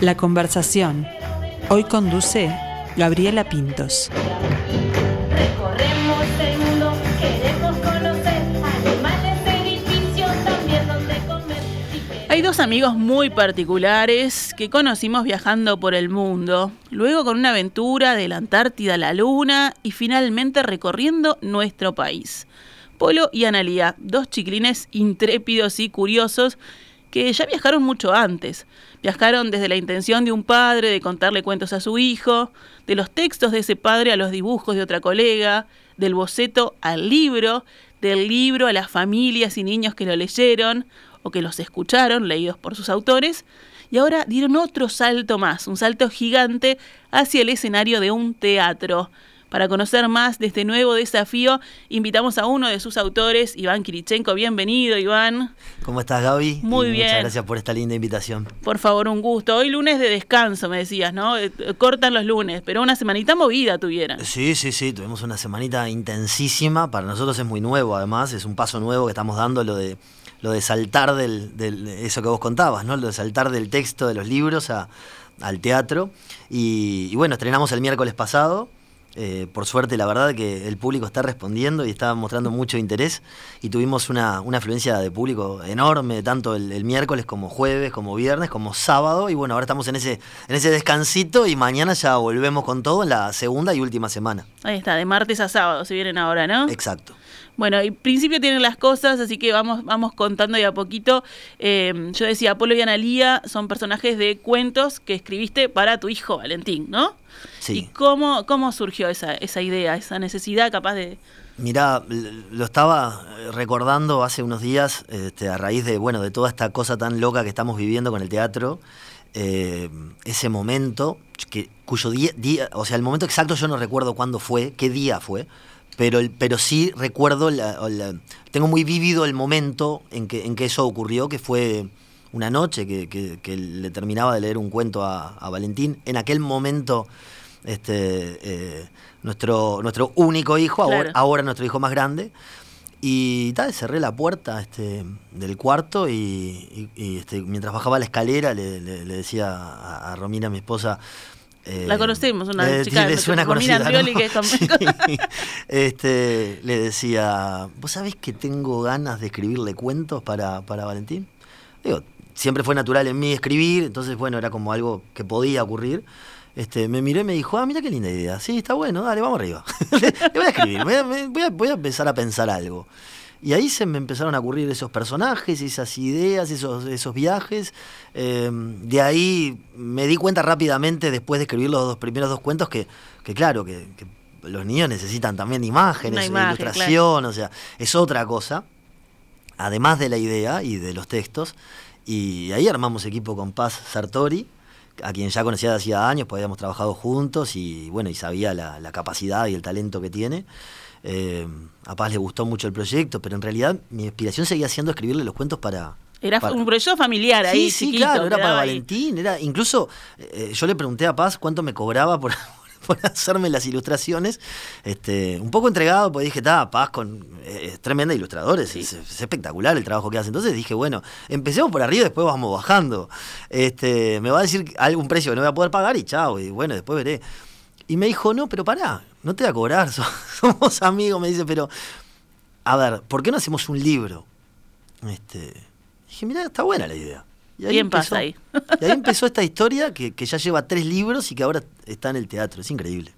La conversación. Hoy conduce Gabriela Pintos. Recorremos el mundo, queremos conocer animales, edificios, también donde comer. Hay dos amigos muy particulares que conocimos viajando por el mundo, luego con una aventura de la Antártida a la Luna y finalmente recorriendo nuestro país. Polo y Analía, dos chiquilines intrépidos y curiosos que ya viajaron mucho antes. Viajaron desde la intención de un padre de contarle cuentos a su hijo, de los textos de ese padre a los dibujos de otra colega, del boceto al libro, del libro a las familias y niños que lo leyeron o que los escucharon, leídos por sus autores, y ahora dieron otro salto más, un salto gigante hacia el escenario de un teatro. Para conocer más de este nuevo desafío, invitamos a uno de sus autores, Iván Kirichenko. Bienvenido, Iván. ¿Cómo estás, Gaby? Muy Y bien. Muchas gracias por esta linda invitación. Por favor, un gusto. Hoy lunes de descanso, me decías, ¿no? Eh, eh, Cortan los lunes, pero una semanita movida tuvieran. Sí, sí, sí, tuvimos una semanita intensísima. Para nosotros es muy nuevo, además, es un paso nuevo que estamos dando, lo de, lo de saltar del, del- eso que vos contabas, ¿no? Lo de saltar del texto de los libros a- al teatro. Y, y bueno, estrenamos el miércoles pasado. Eh, por suerte, la verdad que el público está respondiendo y está mostrando mucho interés. Y tuvimos una, una afluencia de público enorme, tanto el, el miércoles como jueves, como viernes, como sábado. Y bueno, ahora estamos en ese, en ese descansito y mañana ya volvemos con todo en la segunda y última semana. Ahí está, de martes a sábado se vienen ahora, ¿no? Exacto. Bueno, en principio tienen las cosas, así que vamos, vamos contando de a poquito. Eh, yo decía, Apolo y Analía son personajes de cuentos que escribiste para tu hijo Valentín, ¿no? Sí. ¿Y cómo, cómo surgió esa, esa idea, esa necesidad capaz de... Mirá, lo estaba eh, recordando hace unos días, este, a raíz de, bueno, de toda esta cosa tan loca que estamos viviendo con el teatro, eh, ese momento, que, cuyo día, día, o sea, el momento exacto yo no recuerdo cuándo fue, qué día fue, pero, pero sí recuerdo, la- la- tengo muy vívido el momento en que, en que eso ocurrió, que fue una noche que, que- que le terminaba de leer un cuento a, a Valentín. En aquel momento, este, eh, nuestro, nuestro único hijo, ahora, nuestro hijo más grande. Y tal, cerré la puerta este, del cuarto y, y- y, este, mientras bajaba la escalera le, le- le decía a, a Romina, mi esposa... eh, La conocemos, una chica le suena conocida, ¿no? que es Sí. este, le decía, ¿vos sabés que tengo ganas de escribirle cuentos para, para Valentín? Digo, siempre fue natural en mí escribir, entonces bueno, era como algo que podía ocurrir. Este, me miró y me dijo, ah, mira qué linda idea. Sí, está bueno, dale, vamos arriba. le, voy a escribir, me- voy, a, voy a empezar a pensar algo. Y ahí se me empezaron a ocurrir esos personajes, esas ideas, esos, esos viajes. Eh, de ahí me di cuenta rápidamente, después de escribir los dos primeros dos cuentos, que, que claro, que, que los niños necesitan también imágenes, imagen, ilustración, o sea, es otra cosa además de la idea y de los textos. Y ahí armamos equipo con Paz Sartori, a quien ya conocía de hacía años, pues habíamos trabajado juntos y bueno, y sabía la, la capacidad y el talento que tiene. Eh, a Paz le gustó mucho el proyecto, pero en realidad mi inspiración seguía siendo escribirle los cuentos para... Era para- un proyecto familiar ahí, Sí, sí, chiquito, claro, era para ahí. Valentín, era incluso eh, yo le pregunté a Paz cuánto me cobraba por, por hacerme las ilustraciones, este, un poco entregado, porque dije, está, Paz con eh, es tremenda ilustradora, es, es- es espectacular el trabajo que hace. Entonces dije, bueno, empecemos por arriba y después vamos bajando. Este, me va a decir algún precio que no voy a poder pagar y chao, y bueno, después veré. Y me dijo, no, pero pará, no te voy a cobrar, so- somos amigos, me dice, pero, a ver, ¿por qué no hacemos un libro? Este, dije, mira, está buena la idea. Y Bien pasa ahí. y ahí empezó esta historia que, que ya lleva tres libros y que ahora está en el teatro. Es increíble.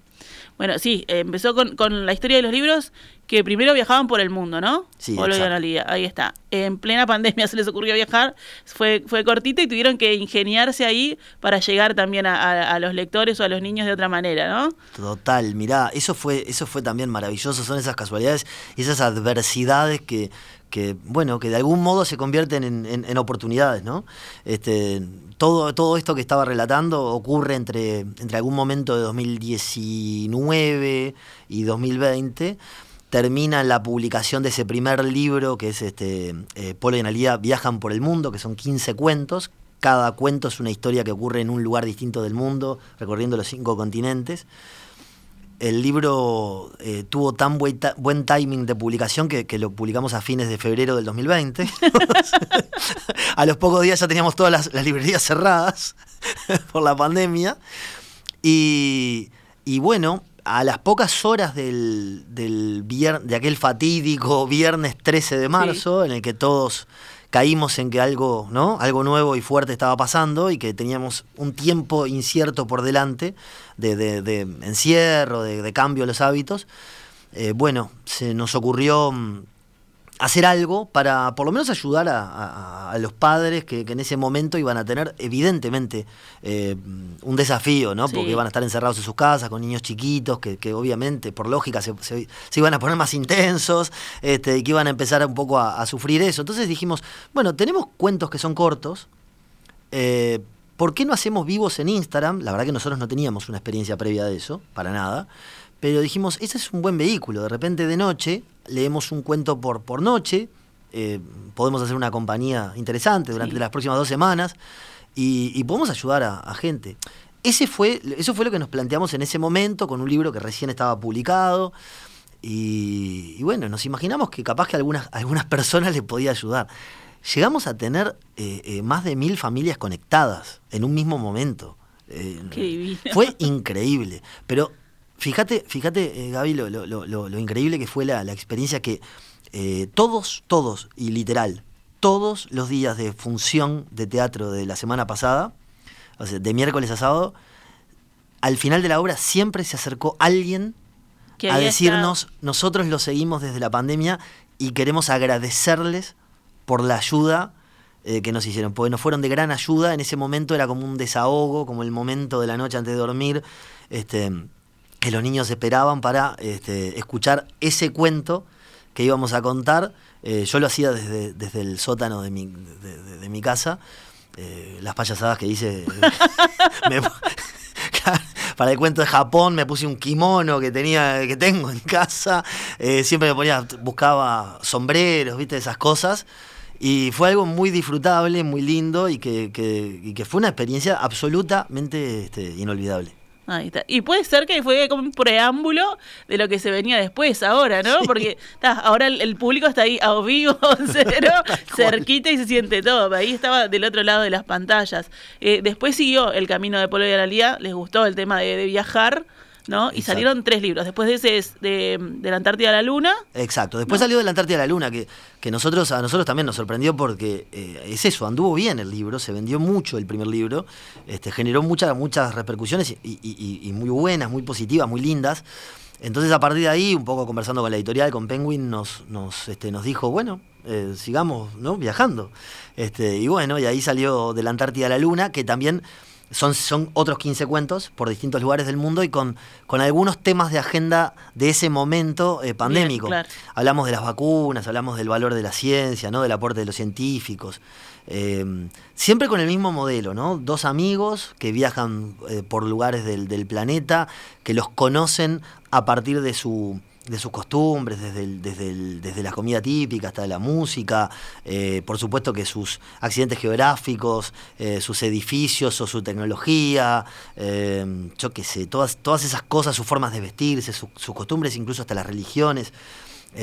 Bueno, sí, empezó con, con la historia de los libros que primero viajaban por el mundo, ¿no? Sí, exacto. Analía, ahí está. En plena pandemia se les ocurrió viajar, fue, fue cortito y tuvieron que ingeniarse ahí para llegar también a, a- a los lectores o a los niños de otra manera, ¿no? Total, mirá, eso fue, eso fue también maravilloso, son esas casualidades, esas adversidades que, que bueno, que de algún modo se convierten en, oportunidades, ¿no? Este, todo, todo esto que estaba relatando ocurre entre, entre algún momento de 2019 y 2020. Termina la publicación de ese primer libro, que es este eh, Polo y viajan por el mundo, que son 15 cuentos. Cada cuento es una historia que ocurre en un lugar distinto del mundo, recorriendo los cinco continentes. El libro eh, tuvo tan buen, timing de publicación que, que lo publicamos a fines de febrero del 2020. a los pocos días ya teníamos todas las, las librerías cerradas. por la pandemia. Y, y bueno, a las pocas horas del, del vier- de aquel fatídico viernes 13 de marzo, en el que todos caímos en que algo, ¿no? algo nuevo y fuerte estaba pasando y que teníamos un tiempo incierto por delante de, de- de encierro, de, de cambio de los hábitos, eh, bueno, se nos ocurrió mm, hacer algo para por lo menos ayudar a, a- a los padres que, que en ese momento iban a tener evidentemente eh, un desafío, ¿no? Sí. Porque iban a estar encerrados en sus casas con niños chiquitos que, que obviamente por lógica se, se- se iban a poner más intensos este, y que iban a empezar un poco a, a sufrir eso. Entonces dijimos, bueno, tenemos cuentos que son cortos. eh, ¿Por qué no hacemos vivos en Instagram? La verdad que nosotros no teníamos una experiencia previa de eso, para nada. Pero dijimos, ese es un buen vehículo. De repente de noche, leemos un cuento por, por noche. eh, podemos hacer una compañía interesante durante Sí. las próximas dos semanas. Y, y podemos ayudar a, a gente. Ese fue, eso fue lo que nos planteamos en ese momento con un libro que recién estaba publicado. Y, y bueno, nos imaginamos que capaz que algunas, a algunas personas les podía ayudar. Llegamos a tener eh, eh, más de mil familias conectadas en un mismo momento. Eh, Qué. Fue increíble. Pero fíjate, fíjate, Gaby, lo, lo- lo- lo- increíble que fue la, la experiencia que todos, todos, y literal, todos los días de función de teatro de la semana pasada, o sea, de miércoles a sábado, al final de la obra siempre se acercó alguien a decirnos, nosotros lo seguimos desde la pandemia y queremos agradecerles por la ayuda eh, que nos hicieron, porque nos fueron de gran ayuda, en ese momento era como un desahogo, como el momento de la noche antes de dormir, este, que los niños esperaban para este, escuchar ese cuento que íbamos a contar. Eh, yo lo hacía desde, desde el sótano de mi, de, mi casa, eh, las payasadas que hice... para el cuento de Japón me puse un kimono que tenía, que tengo en casa. siempre me ponía, buscaba sombreros, viste, esas cosas. Y fue algo muy disfrutable, muy lindo y que, que- y que fue una experiencia absolutamente este, inolvidable. Ahí está. Y puede ser que fue como un preámbulo de lo que se venía después ahora, ¿no? Porque ahora el, el público está ahí a vivo, cero, cerquita y se siente todo. Ahí estaba del otro lado de las pantallas. Eh, después siguió el camino de Polo y Analía, les gustó el tema de, de viajar, ¿no? Y Exacto. salieron tres libros. Después de ese es de, de la Antártida a la Luna. Exacto. Después salió de la Antártida a la Luna, que, que nosotros, a nosotros también nos sorprendió porque eh, es eso, anduvo bien el libro, se vendió mucho el primer libro, este, generó muchas, muchas repercusiones y, y- y- y muy buenas, muy positivas, muy lindas. Entonces a partir de ahí, un poco conversando con la editorial, con Penguin, nos, nos, este, nos dijo, bueno, eh, sigamos ¿no? viajando. Este, y bueno, y ahí salió de la Antártida a la Luna, que también son, son otros 15 cuentos por distintos lugares del mundo y con, con algunos temas de agenda de ese momento eh, pandémico. claro. Hablamos de las vacunas, hablamos del valor de la ciencia, ¿no? del aporte de los científicos. Eh, siempre con el mismo modelo, ¿no? Dos amigos que viajan eh, por lugares del, del planeta, que los conocen a partir de su de sus costumbres, desde, el- desde, el- desde la comida típica hasta la música, eh, por supuesto que sus accidentes geográficos, eh, sus edificios o su tecnología, eh, yo qué sé, todas, todas esas cosas, sus formas de vestirse, su- sus costumbres, incluso hasta las religiones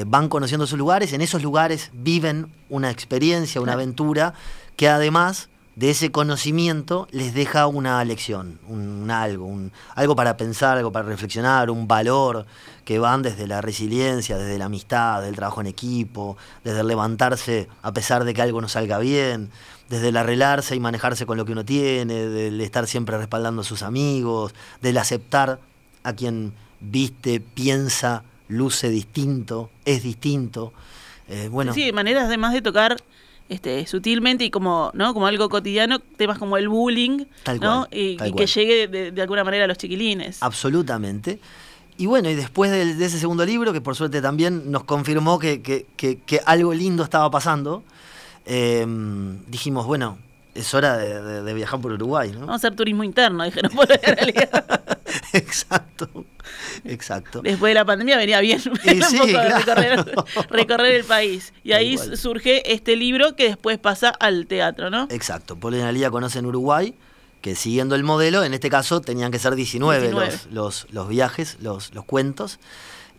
van conociendo sus lugares, en esos lugares viven una experiencia, una aventura, que además de ese conocimiento les deja una lección, un, algo, un, algo para pensar, algo para reflexionar, un valor que van desde la resiliencia, desde la amistad, del trabajo en equipo, desde el levantarse a pesar de que algo no salga bien, desde el arreglarse y manejarse con lo que uno tiene, del estar siempre respaldando a sus amigos, del aceptar a quien viste, piensa, luce distinto, es distinto. Eh, bueno, Sí, maneras además de tocar este, sutilmente y como, ¿no? como algo cotidiano, temas como el bullying, Tal ¿no? cual, y, tal y que llegue de, de alguna manera a los chiquilines. absolutamente. Y bueno, y después de, ese segundo libro, que por suerte también nos confirmó que, que- que- que algo lindo estaba pasando, eh, dijimos, bueno, es hora de, de- de viajar por Uruguay, ¿no? Vamos a hacer turismo interno, dijeron por la realidad. exacto, exacto. Después de la pandemia venía bien sí, claro. recorrer, recorrer el país. Y ahí surge este libro que después pasa al teatro, ¿no? Exacto. Polo y Analía conocen Uruguay, que siguiendo el modelo, en este caso tenían que ser 19, 19. Los, los, los viajes, los, los cuentos,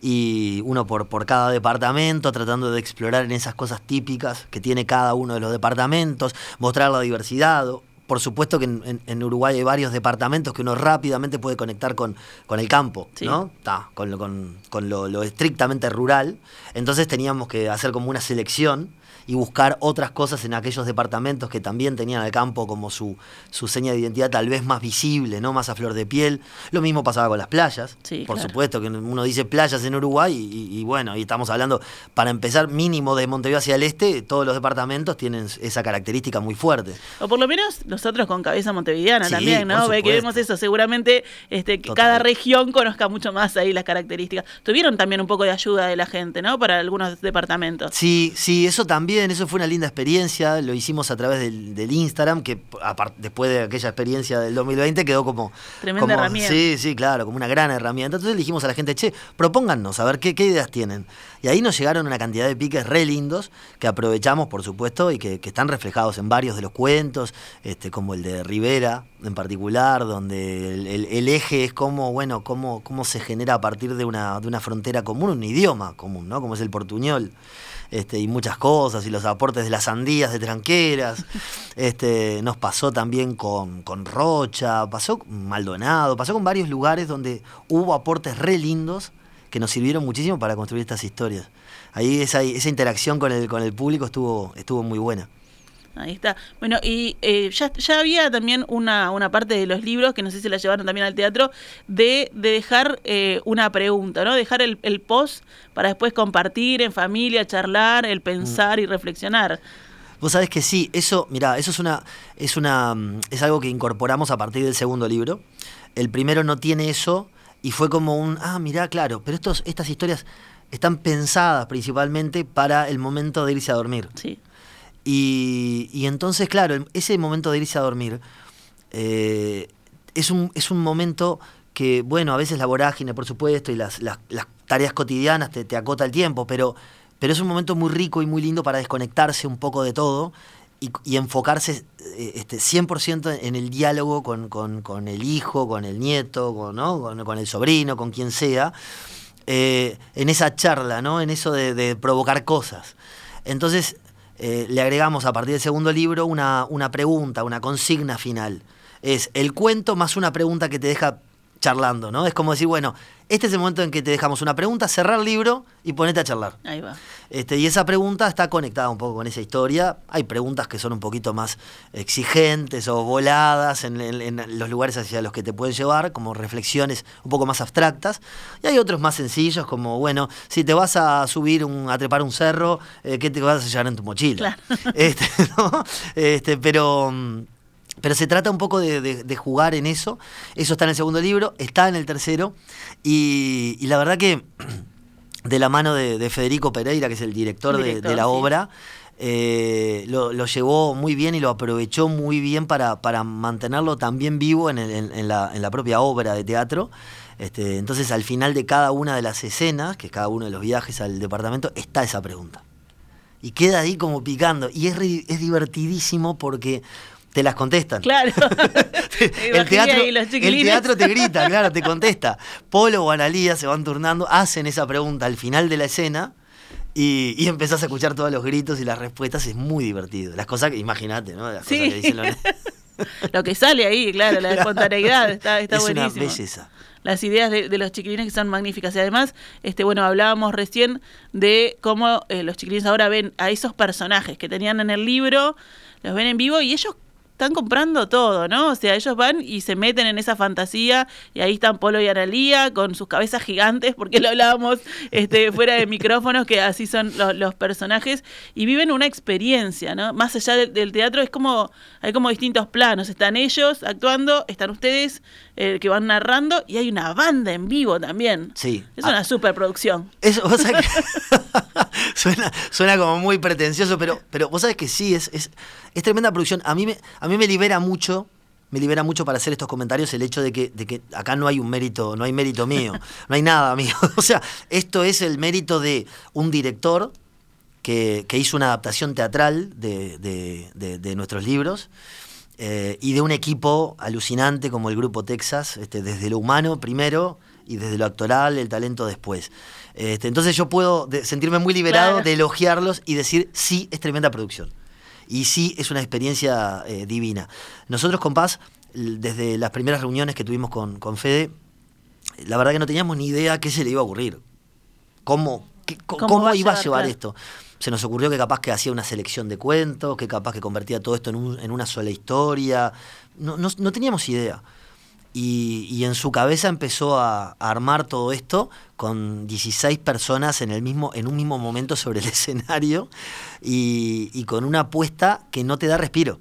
y uno por, por cada departamento, tratando de explorar en esas cosas típicas que tiene cada uno de los departamentos, mostrar la diversidad. Por supuesto que en, en- en Uruguay hay varios departamentos que uno rápidamente puede conectar con, con el campo, Sí. ¿no? Ta, con lo, con, con lo- lo estrictamente rural. Entonces teníamos que hacer como una selección y buscar otras cosas en aquellos departamentos que también tenían al campo como su, su seña de identidad tal vez más visible, ¿no? Más a flor de piel. Lo mismo pasaba con las playas. Sí, por claro. supuesto que uno dice playas en Uruguay y, y bueno, y estamos hablando, para empezar, mínimo de Montevideo hacia el este, todos los departamentos tienen esa característica muy fuerte. O por lo menos nosotros con cabeza montevideana Sí, también, ¿no? Ve que vemos eso. Seguramente este, que Total. cada región conozca mucho más ahí las características. Tuvieron también un poco de ayuda de la gente, ¿no? Para algunos departamentos. Sí, sí, eso también, eso fue una linda experiencia, lo hicimos a través del, del Instagram, que apar- después de aquella experiencia del 2020 quedó como... Tremenda como- herramienta. Sí, sí, claro, como una gran herramienta. Entonces le dijimos a la gente, che, propóngannos, a ver qué, qué ideas tienen. Y ahí nos llegaron una cantidad de piques re lindos que aprovechamos, por supuesto, y que, que están reflejados en varios de los cuentos, este, como el de Rivera en particular, donde el, el- el eje es cómo, bueno, cómo, cómo se genera a partir de una, de una frontera común, un idioma común, ¿no? Como es el portuñol este, y muchas cosas, y los aportes de las sandías de tranqueras. Este, nos pasó también con, con Rocha, pasó con Maldonado, pasó con varios lugares donde hubo aportes re lindos que nos sirvieron muchísimo para construir estas historias. Ahí esa, esa interacción con el, con el público estuvo, estuvo muy buena. Ahí está. Bueno, y eh, ya, ya había también una, una parte de los libros, que no sé si la llevaron también al teatro, de, de dejar eh, una pregunta, ¿no? Dejar el, el post para después compartir en familia, charlar, el pensar y reflexionar. Vos sabés que sí, eso, mirá, eso es una, es una, mm, es algo que incorporamos a partir del segundo libro. El primero no tiene eso y fue como un, ah, mirá, claro, pero estos, estas historias están pensadas principalmente para el momento de irse a dormir. Sí. Y, y entonces, claro, ese momento de irse a dormir eh, es, un, es un momento que, bueno, a veces la vorágine, por supuesto, y las, las- tareas cotidianas te, te acota el tiempo, pero, pero es un momento muy rico y muy lindo para desconectarse un poco de todo y, enfocarse eh, este, 100% en el diálogo con, con- con el hijo, con el nieto, con, ¿no? con, el sobrino, con quien sea, eh, en esa charla, ¿no? en eso de provocar cosas. Entonces, eh, le agregamos a partir del segundo libro una, una pregunta, una consigna final. Es el cuento más una pregunta que te deja charlando, ¿no? Es como decir, bueno, este es el momento en que te dejamos una pregunta, cerrar el libro y ponete a charlar. Ahí va. Este, y esa pregunta está conectada un poco con esa historia. Hay preguntas que son un poquito más exigentes o voladas en, en- en los lugares hacia los que te pueden llevar, como reflexiones un poco más abstractas. Y hay otros más sencillos, como, bueno, si te vas a subir, un, a trepar un cerro, eh, ¿qué te vas a llevar en tu mochila? Este, ¿no? Este, pero... pero se trata un poco de, de- de jugar en eso. Eso está en el segundo libro, está en el tercero. Y, y la verdad que de la mano de, de Federico Pereira, que es el director, de- Director, de, la sí. obra, eh, lo, lo llevó muy bien y lo aprovechó muy bien para, para mantenerlo también vivo en, el- en- en la, en la propia obra de teatro. Este, entonces al final de cada una de las escenas, que es cada uno de los viajes al departamento, está esa pregunta. Y queda ahí como picando. Y es, es divertidísimo porque te las contestan. Claro. el, teatro, y los el chiquilines. teatro te grita, claro, te contesta. Polo o Analía se van turnando, hacen esa pregunta al final de la escena y, y empezás a escuchar todos los gritos y las respuestas. Es muy divertido. Las cosas que, imagínate, ¿no? Las Sí. cosas que dicen los- Lo que sale ahí, claro, la espontaneidad está, está es una belleza. Las ideas de, de los chiquilines que son magníficas. Y además, este, bueno, hablábamos recién de cómo eh, los chiquilines ahora ven a esos personajes que tenían en el libro, los ven en vivo y ellos están comprando todo, ¿no? O sea, ellos van y se meten en esa fantasía y ahí están Polo y Analía con sus cabezas gigantes, porque lo hablábamos este, fuera de micrófonos, que así son lo- los personajes, y viven una experiencia, ¿no? Más allá del, del teatro es como, hay como distintos planos, están ellos actuando, están ustedes eh, que van narrando y hay una banda en vivo también. Sí. Es Ah, una superproducción. Eso, vos sabés que suena, suena como muy pretencioso, pero, pero vos sabés que sí, es, es, es tremenda producción. A mí, me, a mí me libera mucho, me libera mucho para hacer estos comentarios el hecho de que, de que acá no hay un mérito, no hay mérito mío, no hay nada mío. O sea, esto es el mérito de un director que, que hizo una adaptación teatral de, de- nuestros libros. eh, y de un equipo alucinante como el Grupo Texas, este, desde lo humano primero y desde lo actoral, el talento después. Este, entonces yo puedo sentirme muy liberado Claro. de elogiarlos y decir, sí, es tremenda producción. Y sí es una experiencia eh, divina. Nosotros con Paz, desde las primeras reuniones que tuvimos con, con Fede, la verdad que no teníamos ni idea qué se le iba a ocurrir. ¿Cómo, qué- ¿Cómo cómo iba a llevar, llevar esto? Se nos ocurrió que capaz que hacía una selección de cuentos, que capaz que convertía todo esto en, un- en una sola historia. No, no- no teníamos idea. Y, y en su cabeza empezó a, a armar todo esto con 16 personas en, el mismo, en un mismo momento sobre el escenario y, y con una apuesta que no te da respiro.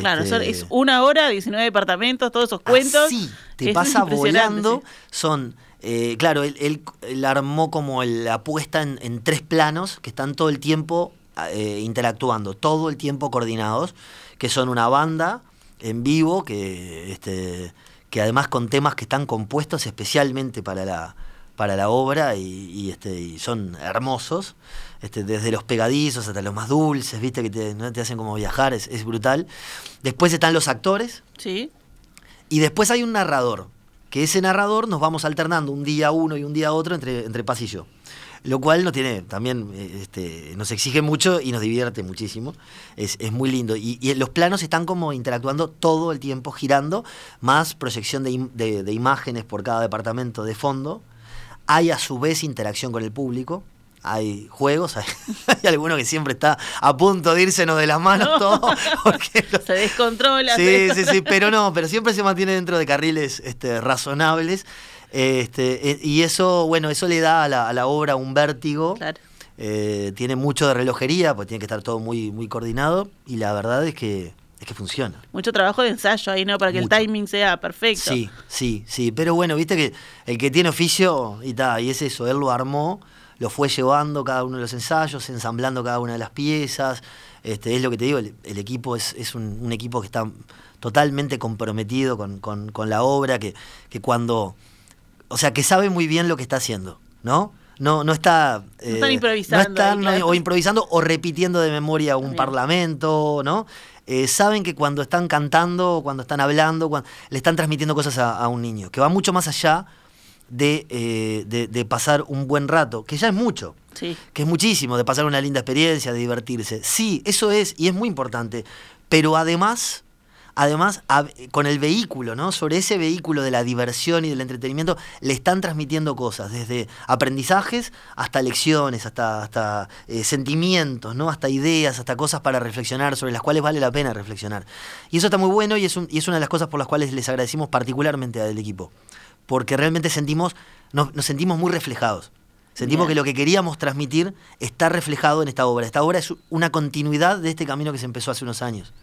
Claro, Este, es una hora, 19 departamentos, todos esos cuentos. Así, te Es pasa volando. sí. Son, eh, claro, él, él- él armó como la apuesta en, en tres planos que están todo el tiempo eh, interactuando, todo el tiempo coordinados, que son una banda en vivo, que, este, que además con temas que están compuestos especialmente para la, para la obra y, y, este, y son hermosos, este, desde los pegadizos hasta los más dulces, viste que te, ¿no? te hacen como viajar, es, es brutal. Después están los actores, Sí. y después hay un narrador, que ese narrador nos vamos alternando un día uno y un día otro entre, entre Paz y yo. Lo cual nos tiene, también eh, este, nos exige mucho y nos divierte muchísimo. Es, es muy lindo. Y, y los planos están como interactuando todo el tiempo, girando, más proyección de, im- de- de imágenes por cada departamento de fondo. Hay a su vez interacción con el público. Hay juegos, hay, hay alguno que siempre está a punto de irsenos de las manos todo, porque lo- Se descontrola. se Sí, sí, sí, pero no, pero siempre se mantiene dentro de carriles este, razonables. Este, eh, y eso, bueno, eso le da a la, a la obra un vértigo. Claro. Eh, tiene mucho de relojería, pues tiene que estar todo muy, muy coordinado. Y la verdad es que, es que funciona. Mucho trabajo de ensayo ahí, ¿no? Para que Mucho. el timing sea perfecto. Sí, sí, sí. Pero bueno, viste que el que tiene oficio, y ta, y es eso, él lo armó, lo fue llevando cada uno de los ensayos, ensamblando cada una de las piezas. Este, es lo que te digo, el, el equipo es, es un, un equipo que está totalmente comprometido con, con- con la obra, que, que cuando. O sea, que sabe muy bien lo que está haciendo, ¿no? No, no está. eh, están improvisando no están, ahí, no, claro. o improvisando o repitiendo de memoria un parlamento, ¿no? Eh, saben que cuando están cantando, cuando están hablando, cuando, le están transmitiendo cosas a, a un niño, que va mucho más allá de, eh, de- de pasar un buen rato, que ya es mucho, Sí. que es muchísimo, de pasar una linda experiencia, de divertirse. Sí, eso es, y es muy importante, pero además, además, a- con el vehículo, ¿no? Sobre ese vehículo de la diversión y del entretenimiento, le están transmitiendo cosas, desde aprendizajes hasta lecciones, hasta, hasta eh, sentimientos, ¿no? Hasta ideas, hasta cosas para reflexionar, sobre las cuales vale la pena reflexionar. Y eso está muy bueno y es, un- y es una de las cosas por las cuales les agradecimos particularmente al equipo. Porque realmente sentimos, nos, nos sentimos muy reflejados. Sentimos Bien. que lo que queríamos transmitir está reflejado en esta obra. Esta obra es una continuidad de este camino que se empezó hace unos años.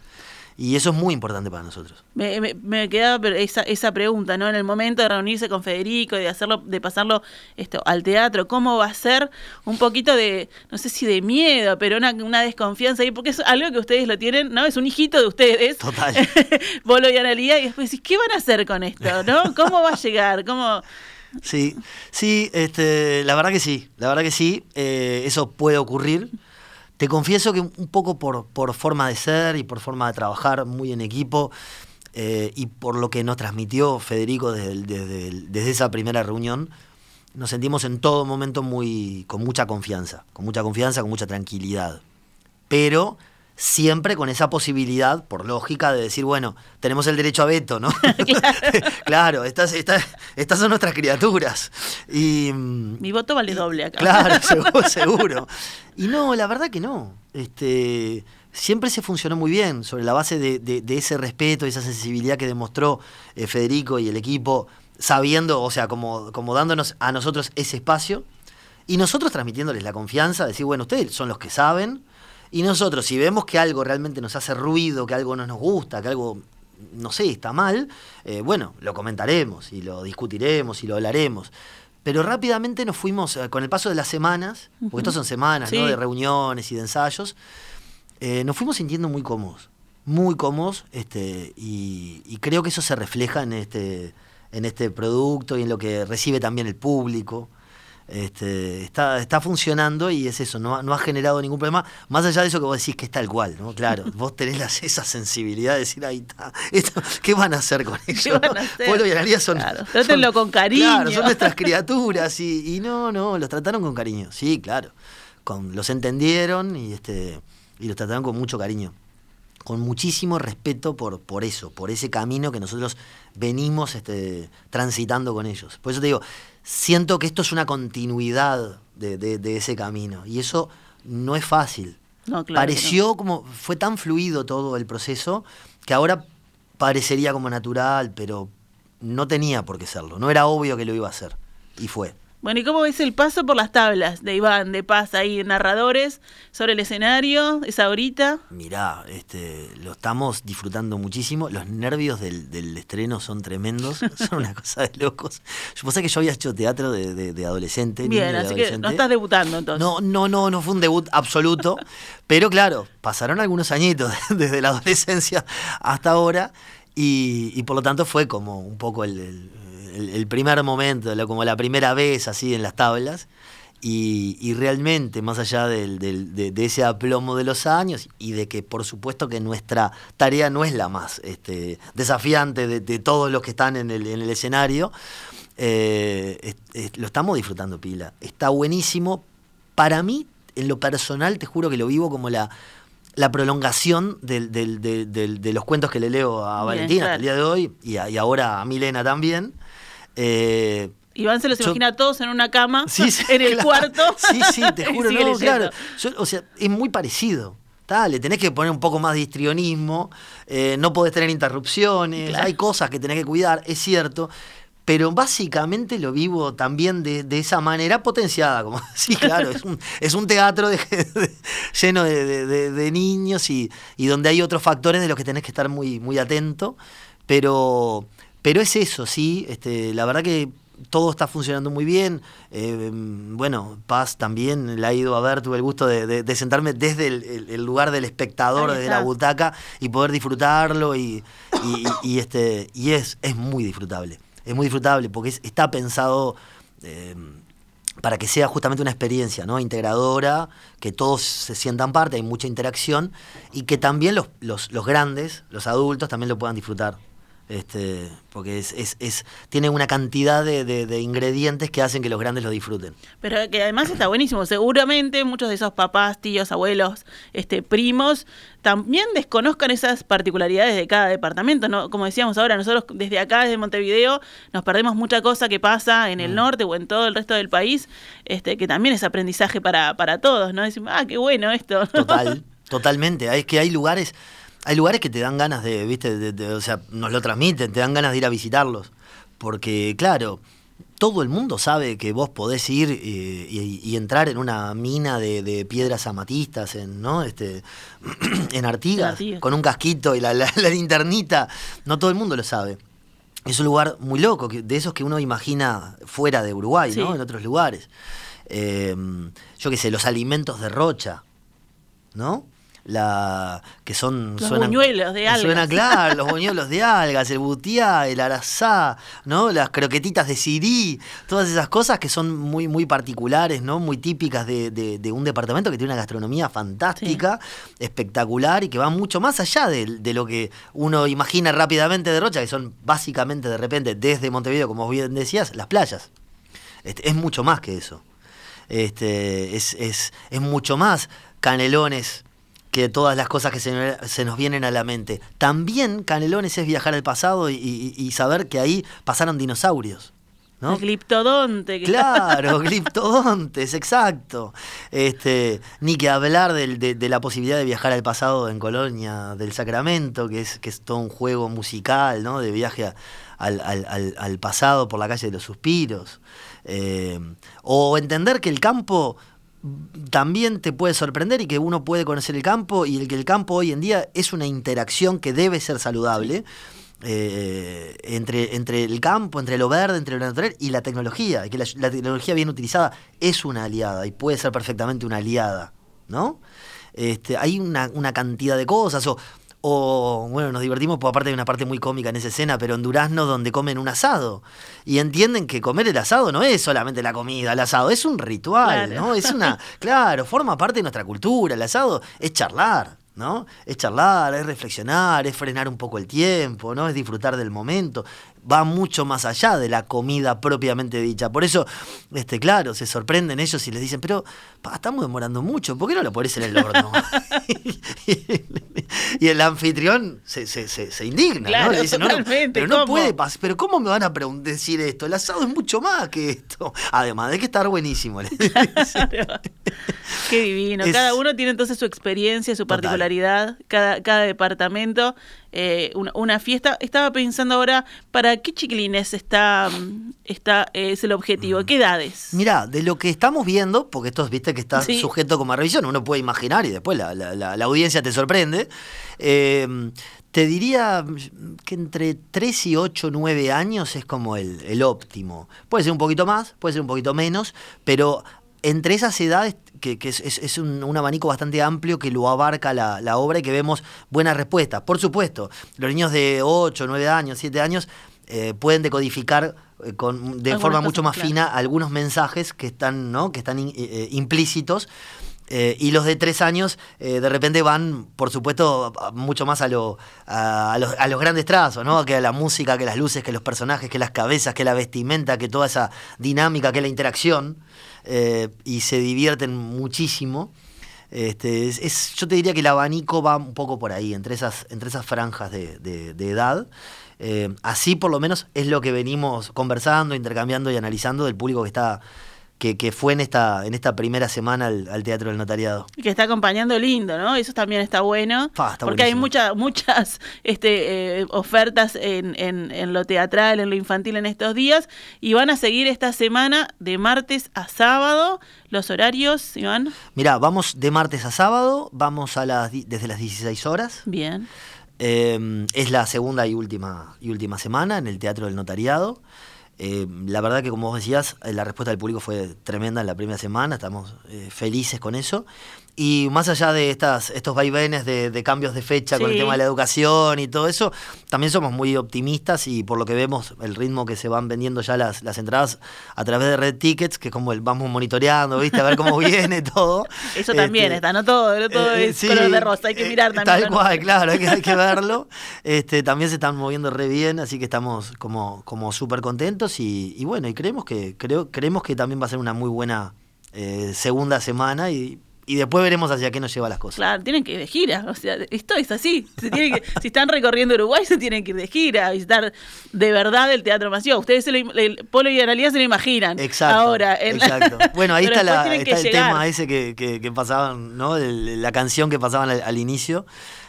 Y eso es muy importante para nosotros. Me, me, me quedaba esa, esa pregunta, ¿no? En el momento de reunirse con Federico y de hacerlo, de pasarlo esto al teatro, ¿cómo va a ser? Un poquito de, no sé si de miedo, pero una, una desconfianza ahí, porque es algo que ustedes lo tienen, ¿no? Es un hijito de ustedes. Total. Bolo y Analía, y después decís, ¿qué van a hacer con esto? ¿No? ¿Cómo va a llegar? ¿Cómo? Sí, sí, este, la verdad que sí, la verdad que sí, eh, eso puede ocurrir. Te confieso que un poco por, por forma de ser y por forma de trabajar muy en equipo eh, y por lo que nos transmitió Federico desde, desde desde esa primera reunión, nos sentimos en todo momento muy, con mucha confianza, con mucha confianza, con mucha tranquilidad. Pero siempre con esa posibilidad, por lógica, de decir, bueno, tenemos el derecho a veto, ¿no? claro, estas, estas, estas son nuestras criaturas. Y, mm, Mi voto vale doble acá. Claro, seguro, seguro. Y no, la verdad que no. Este, siempre se funcionó muy bien sobre la base de, de- de ese respeto, esa sensibilidad que demostró eh, Federico y el equipo, sabiendo, o sea, como, como dándonos a nosotros ese espacio y nosotros transmitiéndoles la confianza, decir, bueno, ustedes son los que saben y nosotros si vemos que algo realmente nos hace ruido, que algo no nos gusta, que algo, no sé, está mal, eh, bueno, lo comentaremos y lo discutiremos y lo hablaremos. Pero rápidamente nos fuimos, eh, con el paso de las semanas, porque estas son semanas, ¿no? De reuniones y de ensayos, eh, nos fuimos sintiendo muy cómodos, muy cómodos, este, y, y creo que eso se refleja en este, en este producto y en lo que recibe también el público. Este, está, está funcionando y es eso, no, ha- no ha generado ningún problema, más allá de eso que vos decís que es tal cual, ¿no? Claro, vos tenés las- esa sensibilidad de decir, ahí está, esto, ¿qué van a hacer con eso? van no? a hacer? Polo y Analía son, Claro, trátenlo son- con cariño. Claro, son nuestras criaturas y, y no, no, los trataron con cariño, sí, claro. Con, los entendieron y este y los trataron con mucho cariño. Con muchísimo respeto por, por eso, por ese camino que nosotros venimos este, transitando con ellos. Por eso te digo, siento que esto es una continuidad de, de- de ese camino. Y eso no es fácil. No, claro Pareció como, fue tan fluido todo el proceso que ahora parecería como natural, pero no tenía por qué serlo. No era obvio que lo iba a hacer. Y fue. Bueno, ¿y cómo ves el paso por las tablas de Iván, de Paz, ahí, narradores sobre el escenario, esa horita? Mirá, este, lo estamos disfrutando muchísimo. Los nervios del, del estreno son tremendos, son una cosa de locos. Yo pensé que yo había hecho teatro de, de- de adolescente. niño Bien, y así que adolescente. no estás debutando entonces. No, no, no, no fue un debut absoluto. pero claro, pasaron algunos añitos desde la adolescencia hasta ahora. Y, y por lo tanto fue como un poco el, el- el- el primer momento, como la primera vez así en las tablas. Y, y realmente, más allá del- del- de, de ese aplomo de los años y de que por supuesto que nuestra tarea no es la más este, desafiante de, de todos los que están en el, en el escenario, eh, es- es- lo estamos disfrutando pila. Está buenísimo. Para mí, en lo personal, te juro que lo vivo como la, la prolongación del- del- del- del- de los cuentos que le leo a Bien, Valentina hasta el día de hoy y, a- y ahora a Milena también. Eh, Iván se los Yo- imagina a todos en una cama, Sí, sí, en el claro. cuarto. Sí, sí, te juro, no, claro. Yo, o sea, es muy parecido. Tá, Le tenés que poner un poco más de histrionismo, eh, no podés tener interrupciones, Claro. hay cosas que tenés que cuidar, es cierto. Pero básicamente lo vivo también de, de esa manera potenciada, como sí, claro, es un, es un teatro de- de- lleno de niños y, y donde hay otros factores de los que tenés que estar muy, muy atento. Pero, pero es eso, sí, este, la verdad que todo está funcionando muy bien. Eh, bueno, Paz también la ha ido a ver, tuve el gusto de, de- de sentarme desde el, el- el lugar del espectador, desde la butaca, y poder disfrutarlo. Y, y- y, este, y es, es muy disfrutable. Es muy disfrutable porque es- está pensado. eh, para que sea justamente una experiencia ¿no? integradora, que todos se sientan parte, hay mucha interacción y que también los, los, los grandes, los adultos, también lo puedan disfrutar. Este, porque es, es, es- tiene una cantidad de, de- de ingredientes que hacen que los grandes lo disfruten. Pero que además está buenísimo. Seguramente muchos de esos papás, tíos, abuelos, este, primos, también desconozcan esas particularidades de cada departamento. ¿no? Como decíamos ahora, nosotros desde acá, desde Montevideo, nos perdemos mucha cosa que pasa en Mm. el norte o en todo el resto del país, este, que también es aprendizaje para, para todos, ¿no? Decimos, ah, qué bueno esto. Total, totalmente. Es que hay lugares, hay lugares que te dan ganas de, viste, de- de- o sea, nos lo transmiten, te dan ganas de ir a visitarlos. Porque, claro, todo el mundo sabe que vos podés ir eh, y, y entrar en una mina de, de piedras amatistas, en, ¿no? Este, en Artigas, Artigas. con un casquito y la, la- la linternita. No todo el mundo lo sabe. Es un lugar muy loco, que- de esos que uno imagina fuera de Uruguay, ¿no? En otros lugares. Eh, yo qué sé, los alimentos de Rocha, ¿no? La, que son Los buñuelos de algas. Suena claro, los buñuelos de algas, el butiá, el arazá, ¿no? Las croquetitas de sirí, todas esas cosas que son muy, muy particulares, ¿no? Muy típicas de, de- de un departamento que tiene una gastronomía fantástica, espectacular y que va mucho más allá de, de lo que uno imagina rápidamente de Rocha, que son básicamente de repente desde Montevideo, como bien decías, las playas. Este, es mucho más que eso. Este, es, es, es mucho más canelones que todas las cosas que se, nos vienen a la mente. También canelones es viajar al pasado y, y- y saber que ahí pasaron dinosaurios. ¿no? El gliptodonte. Claro, gliptodontes, exacto. Este, ni que hablar de, de la posibilidad de viajar al pasado en Colonia del Sacramento, que es, que es todo un juego musical, ¿no? De viaje a- al, al- al- al pasado por la calle de los suspiros. Eh, o entender que el campo también te puede sorprender y que uno puede conocer el campo y el que el campo hoy en día es una interacción que debe ser saludable eh, entre, entre el campo, entre lo verde, entre lo natural y la tecnología. Que la, tecnología bien utilizada es una aliada y puede ser perfectamente una aliada, ¿no? Este, hay una, una cantidad de cosas. O, bueno, nos divertimos, porque aparte hay una parte muy cómica en esa escena, pero en Durazno donde comen un asado. Y entienden que comer el asado no es solamente la comida, el asado, es un ritual, Claro. ¿no? Es una, claro, forma parte de nuestra cultura. El asado es charlar, ¿no? Es charlar, es reflexionar, es frenar un poco el tiempo, ¿no? Es disfrutar del momento. Va mucho más allá de la comida propiamente dicha. Por eso, este, claro, se sorprenden ellos y les dicen, pero pa, estamos demorando mucho, ¿por qué no lo pones en el horno? y el anfitrión se, se, se, se indigna, Claro, ¿no? Le dice, no, pero no ¿cómo? puede pasar, pero ¿cómo me van a decir esto? El asado es mucho más que esto. Además de que estar buenísimo. Qué divino. Es- Cada uno tiene entonces su experiencia, su particularidad, cada, cada departamento. Eh, una, una fiesta. Estaba pensando ahora, ¿para qué chiquilines está, está es el objetivo? ¿Qué edades? Mira, de lo que estamos viendo, porque esto viste que está Sí. sujeto como a revisión, uno puede imaginar y después la, la- la- la audiencia te sorprende. eh, te diría que entre 3 y 8, 9 años es como el, el óptimo. Puede ser un poquito más, puede ser un poquito menos, pero entre esas edades, que, que es, un, un abanico bastante amplio que lo abarca la, la obra y que vemos buenas respuestas. Por supuesto, los niños de 8, 9 años, 7 años eh, pueden decodificar eh, con, de Algunas forma mucho más fina algunos mensajes que están, ¿no? que están in- eh, implícitos. eh, y los de tres años eh, de repente van, por supuesto, mucho más a, lo, a, a los, a los grandes trazos, ¿no? Que a la música, que las luces, que los personajes, que las cabezas, que la vestimenta, que toda esa dinámica, que la interacción. Eh, y se divierten muchísimo. Este, es, yo te diría que el abanico va un poco por ahí, entre esas, entre esas franjas de, de- de edad. Eh, así por lo menos es lo que venimos conversando, intercambiando y analizando del público que está que, que fue en esta, en esta primera semana al, al Teatro del Notariado. que está acompañando lindo, ¿no? Eso también está bueno. Fa, está porque hay muchas muchas este, eh, ofertas en, en- en lo teatral, en lo infantil en estos días. Y van a seguir esta semana de martes a sábado. Los horarios, Iván. Mirá, vamos de martes a sábado, vamos a las, desde las 16 horas. Bien. Eh, es la segunda y última, y última semana en el Teatro del Notariado. Eh, la verdad que, como vos decías, eh, la respuesta del público fue tremenda en la primera semana, estamos eh, felices con eso. Y más allá de estas, estos vaivenes de, de cambios de fecha con el tema de la educación y todo eso, también somos muy optimistas y por lo que vemos, el ritmo que se van vendiendo ya las, las entradas a través de Red Tickets, que es como el vamos monitoreando, ¿viste? A ver cómo viene todo. Eso también Este, está, no todo, no todo eh, es sí, color de rosa, hay que eh, mirar también. Tal ¿no? cual, claro, hay que, hay que verlo. Este, también se están moviendo re bien, así que estamos como, como súper contentos y, y bueno, y creemos que, creo, creemos que también va a ser una muy buena eh, segunda semana y, y después veremos hacia qué nos lleva las cosas. Claro, tienen que ir de gira, o sea, esto es así. Se tienen que- si están recorriendo Uruguay, se tienen que ir de gira, a visitar de verdad el Teatro Mació. Ustedes, se lo, el Polo y Analía se lo imaginan. Exacto. Ahora, la- exacto. Bueno, ahí está, la, está el llegar. tema ese que, que, que pasaban, ¿no? El- la canción que pasaban al, al inicio,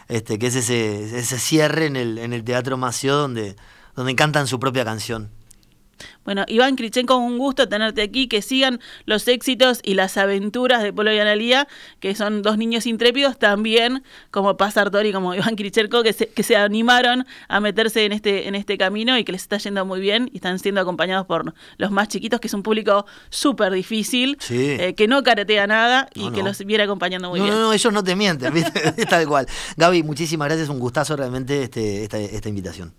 este, que es ese, ese cierre en el, en el Teatro Mació donde, donde cantan su propia canción. Bueno, Iván Krichenko, un gusto tenerte aquí, que sigan los éxitos y las aventuras de Polo y Analía, que son dos niños intrépidos, también como Paz Sartori, como Iván Krichenko, que se, que se animaron a meterse en este, en este camino y que les está yendo muy bien y están siendo acompañados por los más chiquitos, que es un público súper difícil, Sí. eh, que no caretea nada y No, que los viene acompañando muy no, bien. no, no, ellos no te mienten, tal cual. Gaby, muchísimas gracias, un gustazo realmente este, esta, esta invitación.